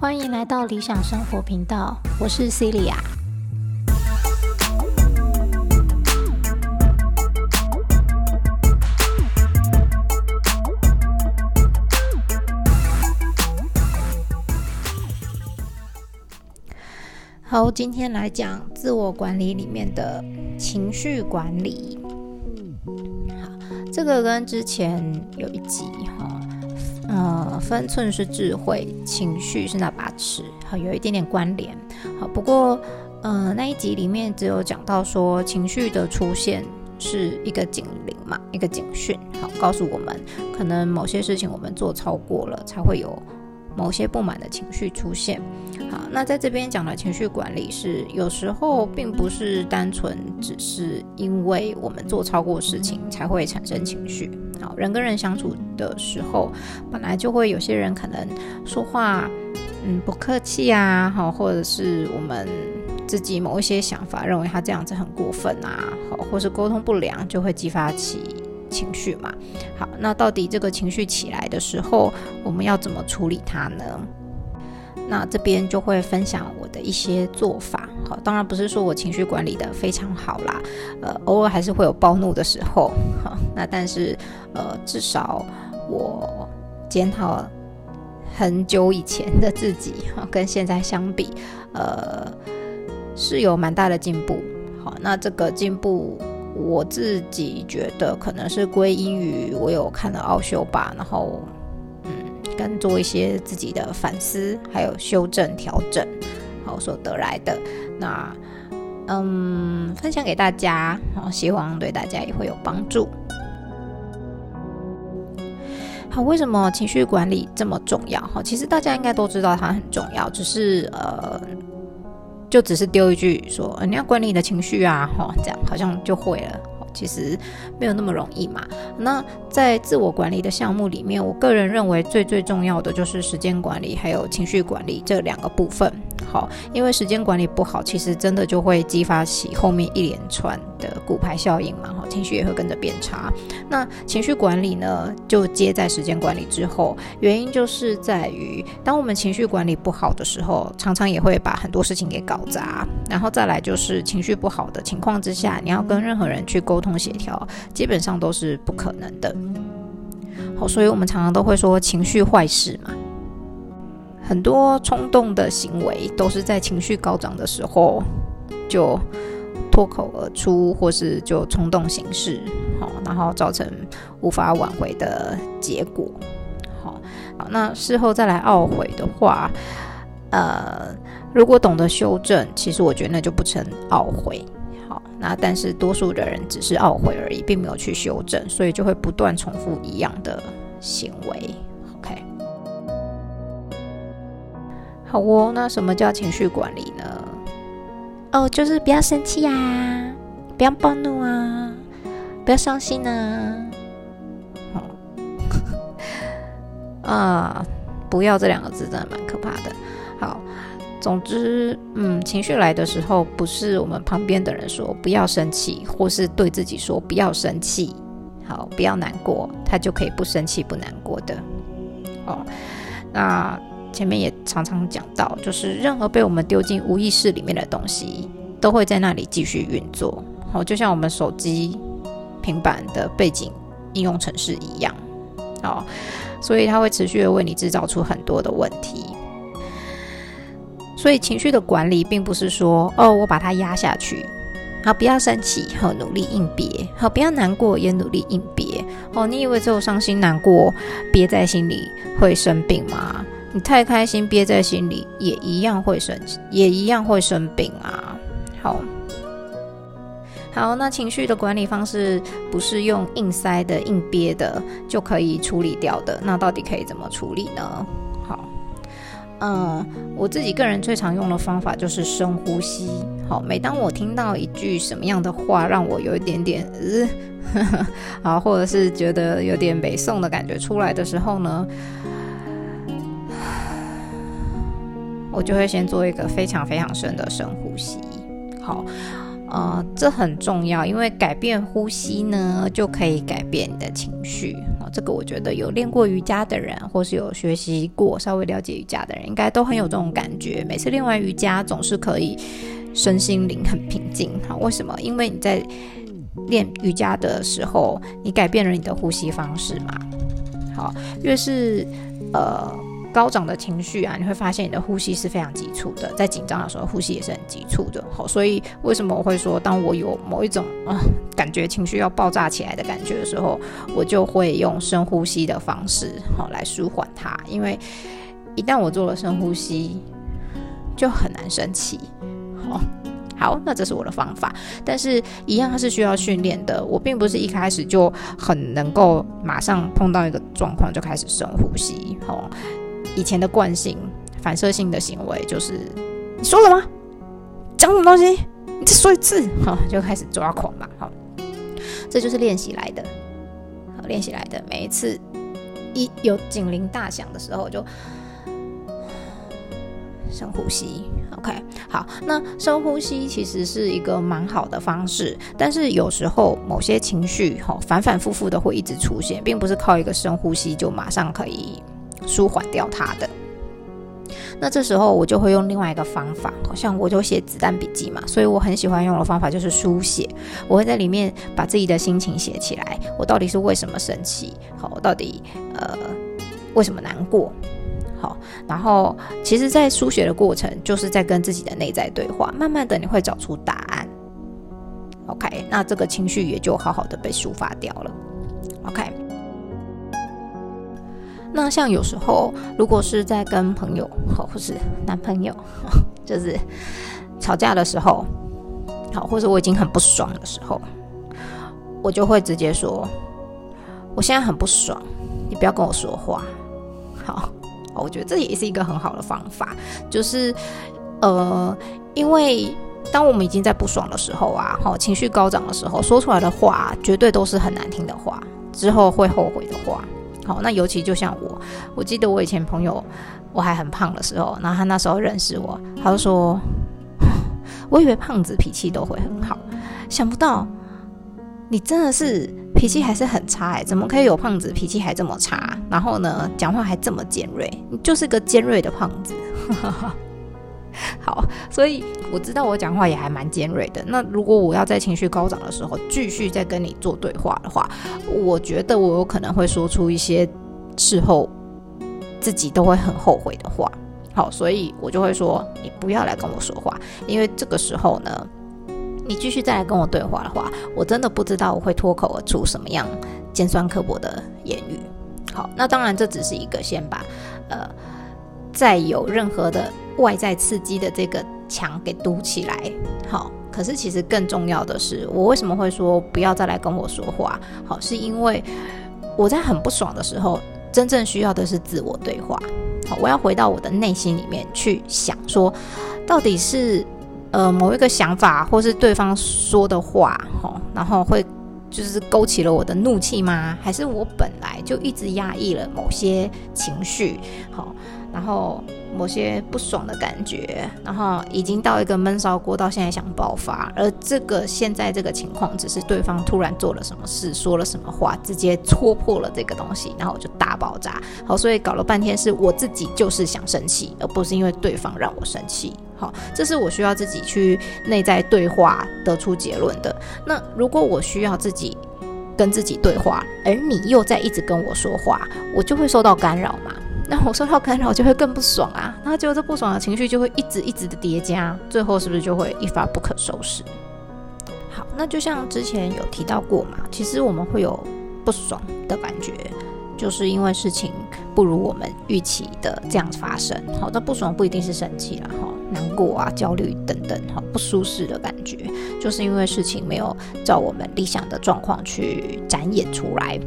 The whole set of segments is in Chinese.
欢迎来到理想生活频道，我是 Celia。好，今天来讲自我管理里面的情绪管理。这个跟之前有一集哈。呃，分寸是智慧，情绪是那把尺，好，有一点点关联。好，不过，呃，那一集里面只有讲到说，情绪的出现是一个警铃嘛，一个警讯，好，告诉我们可能某些事情我们做超过了，才会有某些不满的情绪出现。好，那在这边讲的情绪管理是，有时候并不是单纯只是因为我们做超过事情才会产生情绪。好，人跟人相处的时候，本来就会有些人可能说话，嗯，不客气啊，好，或者是我们自己某一些想法，认为他这样子很过分啊，好，或是沟通不良，就会激发起情绪嘛。好，那到底这个情绪起来的时候，我们要怎么处理它呢？那这边就会分享我的一些做法。好，当然不是说我情绪管理的非常好啦，呃，偶尔还是会有暴怒的时候。好，那但是呃，至少我检讨很久以前的自己，跟现在相比，呃，是有蛮大的进步。好，那这个进步我自己觉得可能是归因于我有看了奥修吧，然后嗯。跟做一些自己的反思，还有修正调整，好所得来的。那嗯，分享给大家，好，希望对大家也会有帮助。好，为什么情绪管理这么重要？哈，其实大家应该都知道它很重要，只是呃，就只是丢一句说你要管理你的情绪啊，哦，这样好像就会了。其实没有那么容易嘛。那在自我管理的项目里面，我个人认为最最重要的就是时间管理还有情绪管理这两个部分。好，因为时间管理不好，其实真的就会激发起后面一连串的骨牌效应嘛。哈，情绪也会跟着变差。那情绪管理呢，就接在时间管理之后。原因就是在于，当我们情绪管理不好的时候，常常也会把很多事情给搞砸。然后再来就是情绪不好的情况之下，你要跟任何人去沟通协调，基本上都是不可能的。好，所以我们常常都会说情绪坏事嘛。很多冲动的行为都是在情绪高涨的时候就脱口而出，或是就冲动行事，好，然后造成无法挽回的结果。好，好，那事后再来懊悔的话，呃，如果懂得修正，其实我觉得那就不成懊悔。好，那但是多数的人只是懊悔而已，并没有去修正，所以就会不断重复一样的行为。好哦，那什么叫情绪管理呢？哦，就是不要生气呀，不要暴怒啊，不要伤心啊。好，啊，不要这两个字真的蛮可怕的。好，总之，嗯，情绪来的时候，不是我们旁边的人说不要生气，或是对自己说不要生气，好，不要难过，他就可以不生气不难过的。哦，那。前面也常常讲到，就是任何被我们丢进无意识里面的东西，都会在那里继续运作。好，就像我们手机、平板的背景应用程式一样。好，所以它会持续的为你制造出很多的问题。所以情绪的管理，并不是说哦，我把它压下去，好，不要生气，好，努力应别，好，不要难过，也努力应别。哦，你以为只有伤心难过憋在心里会生病吗？你太开心憋在心里，也一样会生，也一样会生病啊。好，好，那情绪的管理方式不是用硬塞的、硬憋的就可以处理掉的。那到底可以怎么处理呢？好，嗯，我自己个人最常用的方法就是深呼吸。好，每当我听到一句什么样的话让我有一点点呃，好，或者是觉得有点北宋的感觉出来的时候呢？我就会先做一个非常非常深的深呼吸，好，呃，这很重要，因为改变呼吸呢，就可以改变你的情绪。哦，这个我觉得有练过瑜伽的人，或是有学习过、稍微了解瑜伽的人，应该都很有这种感觉。每次练完瑜伽，总是可以身心灵很平静。好，为什么？因为你在练瑜伽的时候，你改变了你的呼吸方式嘛。好，越是呃。高涨的情绪啊，你会发现你的呼吸是非常急促的，在紧张的时候呼吸也是很急促的。好，所以为什么我会说，当我有某一种啊感觉情绪要爆炸起来的感觉的时候，我就会用深呼吸的方式好来舒缓它。因为一旦我做了深呼吸，就很难生气。好，好，那这是我的方法，但是一样它是需要训练的。我并不是一开始就很能够马上碰到一个状况就开始深呼吸。好。以前的惯性、反射性的行为就是，你说了吗？讲什么东西？你再说一次，哈，就开始抓狂嘛，好，这就是练习来的，好，练习来的。每一次一有警铃大响的时候，就深呼吸，OK，好。那深呼吸其实是一个蛮好的方式，但是有时候某些情绪，哈，反反复复的会一直出现，并不是靠一个深呼吸就马上可以。舒缓掉它的，那这时候我就会用另外一个方法，好像我就写子弹笔记嘛，所以我很喜欢用的方法就是书写。我会在里面把自己的心情写起来，我到底是为什么生气？好，我到底呃为什么难过？好，然后其实，在书写的过程，就是在跟自己的内在对话。慢慢的，你会找出答案。OK，那这个情绪也就好好的被抒发掉了。OK。那像有时候，如果是在跟朋友，或是男朋友，就是吵架的时候，好，或者我已经很不爽的时候，我就会直接说：“我现在很不爽，你不要跟我说话。”好，我觉得这也是一个很好的方法，就是呃，因为当我们已经在不爽的时候啊，好，情绪高涨的时候，说出来的话绝对都是很难听的话，之后会后悔的话。好，那尤其就像我，我记得我以前朋友我还很胖的时候，然后他那时候认识我，他就说：“我以为胖子脾气都会很好，想不到你真的是脾气还是很差哎，怎么可以有胖子脾气还这么差？然后呢，讲话还这么尖锐，你就是个尖锐的胖子。” 好，所以我知道我讲话也还蛮尖锐的。那如果我要在情绪高涨的时候继续再跟你做对话的话，我觉得我有可能会说出一些事后自己都会很后悔的话。好，所以我就会说你不要来跟我说话，因为这个时候呢，你继续再来跟我对话的话，我真的不知道我会脱口而出什么样尖酸刻薄的言语。好，那当然这只是一个先把呃。再有任何的外在刺激的这个墙给堵起来，好。可是其实更重要的是，我为什么会说不要再来跟我说话？好，是因为我在很不爽的时候，真正需要的是自我对话。好，我要回到我的内心里面去想，说到底是呃某一个想法，或是对方说的话，好，然后会就是勾起了我的怒气吗？还是我本来就一直压抑了某些情绪？好。然后某些不爽的感觉，然后已经到一个闷烧锅，到现在想爆发。而这个现在这个情况，只是对方突然做了什么事，说了什么话，直接戳破了这个东西，然后就大爆炸。好，所以搞了半天是我自己就是想生气，而不是因为对方让我生气。好，这是我需要自己去内在对话得出结论的。那如果我需要自己跟自己对话，而你又在一直跟我说话，我就会受到干扰嘛。那我受到干扰就会更不爽啊，那结果这不爽的情绪就会一直一直的叠加，最后是不是就会一发不可收拾？好，那就像之前有提到过嘛，其实我们会有不爽的感觉，就是因为事情不如我们预期的这样发生。好，那不爽不一定是生气了哈，难过啊、焦虑等等哈，不舒适的感觉，就是因为事情没有照我们理想的状况去展演出来。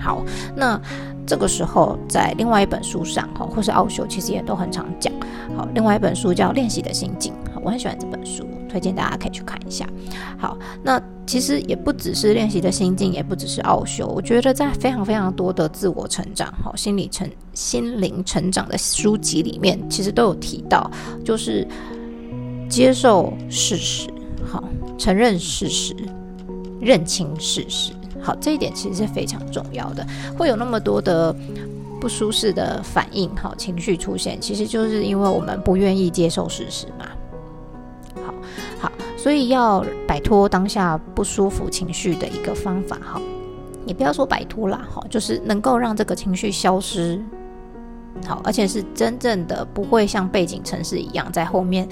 好，那。这个时候，在另外一本书上，哈，或是奥修，其实也都很常讲。好，另外一本书叫《练习的心境》，我很喜欢这本书，推荐大家可以去看一下。好，那其实也不只是练习的心境，也不只是奥修，我觉得在非常非常多的自我成长、好心理成、心灵成长的书籍里面，其实都有提到，就是接受事实，好，承认事实，认清事实。好，这一点其实是非常重要的。会有那么多的不舒适的反应，好情绪出现，其实就是因为我们不愿意接受事实嘛。好，好，所以要摆脱当下不舒服情绪的一个方法，哈，也不要说摆脱啦，哈，就是能够让这个情绪消失。好，而且是真正的不会像背景城市一样在后面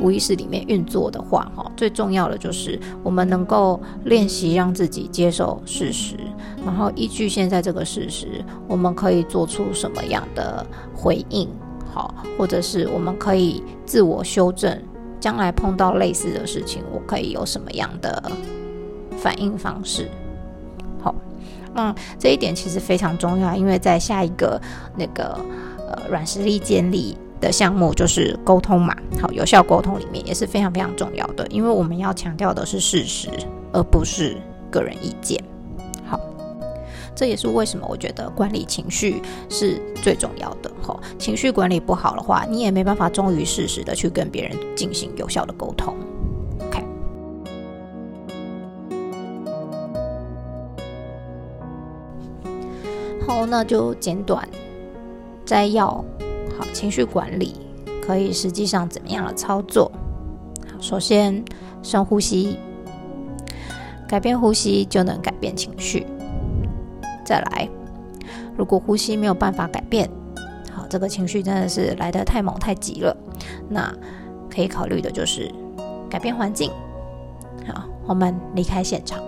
无意识里面运作的话，哈，最重要的就是我们能够练习让自己接受事实，然后依据现在这个事实，我们可以做出什么样的回应，好，或者是我们可以自我修正，将来碰到类似的事情，我可以有什么样的反应方式，好，那这一点其实非常重要，因为在下一个那个。软实力建立的项目就是沟通嘛，好，有效沟通里面也是非常非常重要的，因为我们要强调的是事实，而不是个人意见。好，这也是为什么我觉得管理情绪是最重要的。哈，情绪管理不好的话，你也没办法忠于事实的去跟别人进行有效的沟通。OK，好，那就简短。摘要，好，情绪管理可以实际上怎么样的操作？首先深呼吸，改变呼吸就能改变情绪。再来，如果呼吸没有办法改变，好，这个情绪真的是来得太猛太急了，那可以考虑的就是改变环境。好，我们离开现场。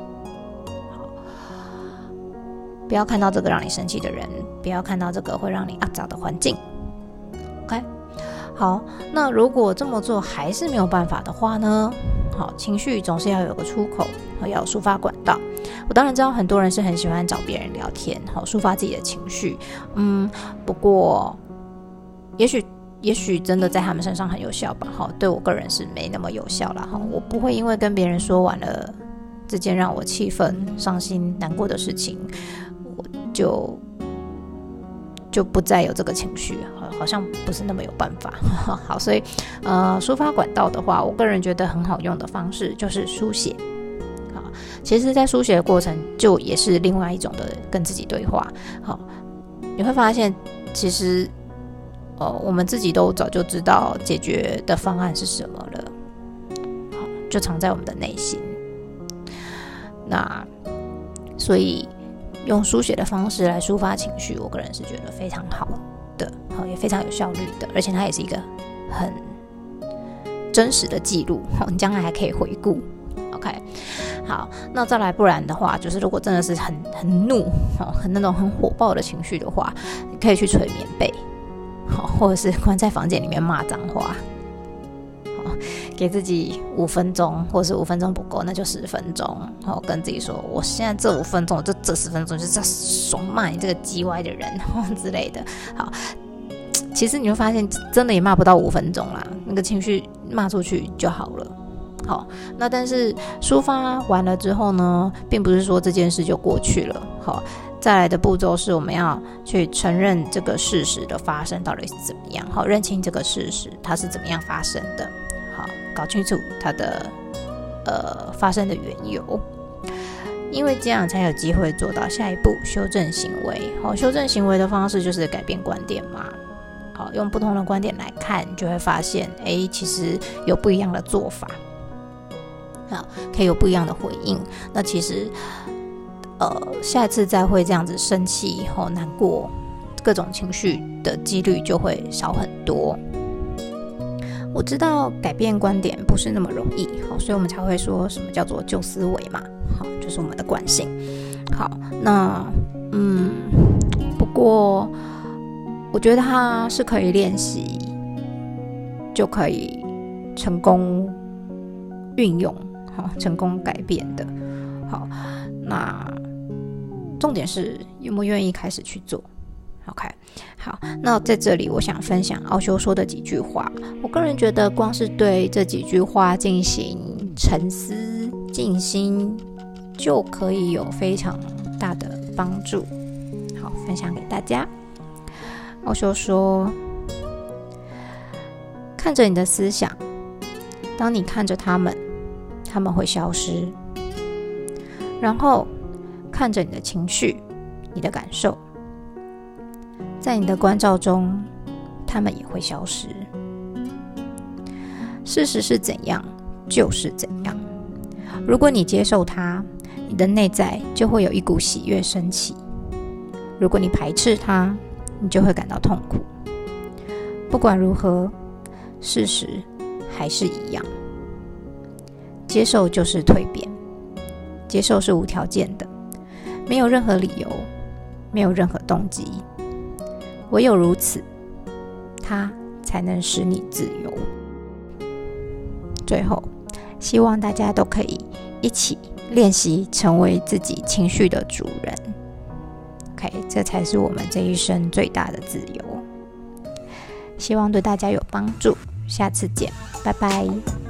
不要看到这个让你生气的人，不要看到这个会让你肮脏的环境。OK，好，那如果这么做还是没有办法的话呢？好，情绪总是要有个出口，要抒发管道。我当然知道很多人是很喜欢找别人聊天，好抒发自己的情绪。嗯，不过也许也许真的在他们身上很有效吧。好，对我个人是没那么有效了。哈，我不会因为跟别人说完了这件让我气愤、伤心、难过的事情。就就不再有这个情绪，好，好像不是那么有办法。好，所以呃，抒发管道的话，我个人觉得很好用的方式就是书写。好，其实，在书写的过程，就也是另外一种的跟自己对话。好，你会发现，其实呃，我们自己都早就知道解决的方案是什么了。好，就藏在我们的内心。那所以。用书写的方式来抒发情绪，我个人是觉得非常好的，好也非常有效率的，而且它也是一个很真实的记录，你将来还可以回顾。OK，好，那再来，不然的话，就是如果真的是很很怒，哦，很那种很火爆的情绪的话，你可以去捶棉被，好，或者是关在房间里面骂脏话。给自己五分钟，或是五分钟不够，那就十分钟。好，跟自己说，我现在这五分钟，这这十分钟就是在爽骂你这个叽歪的人之类的。好，其实你会发现，真的也骂不到五分钟啦，那个情绪骂出去就好了。好，那但是抒发完了之后呢，并不是说这件事就过去了。好，再来的步骤是我们要去承认这个事实的发生到底是怎么样。好，认清这个事实，它是怎么样发生的。搞清楚它的呃发生的缘由，因为这样才有机会做到下一步修正行为。好，修正行为的方式就是改变观点嘛。好，用不同的观点来看，就会发现，哎，其实有不一样的做法。好，可以有不一样的回应。那其实，呃，下一次再会这样子生气、以后难过、各种情绪的几率就会少很多。我知道改变观点不是那么容易，好，所以我们才会说什么叫做旧思维嘛，好，就是我们的惯性。好，那嗯，不过我觉得它是可以练习，就可以成功运用，好，成功改变的。好，那重点是愿不愿意开始去做。OK，好，那在这里我想分享奥修说的几句话。我个人觉得，光是对这几句话进行沉思、静心，就可以有非常大的帮助。好，分享给大家。奥修说：“看着你的思想，当你看着他们，他们会消失。然后看着你的情绪、你的感受，在你的关照中，他们也会消失。事实是怎样，就是怎样。如果你接受它，你的内在就会有一股喜悦升起；如果你排斥它，你就会感到痛苦。不管如何，事实还是一样。接受就是蜕变，接受是无条件的，没有任何理由，没有任何动机，唯有如此，它才能使你自由。最后，希望大家都可以一起练习成为自己情绪的主人。OK，这才是我们这一生最大的自由。希望对大家有帮助，下次见，拜拜。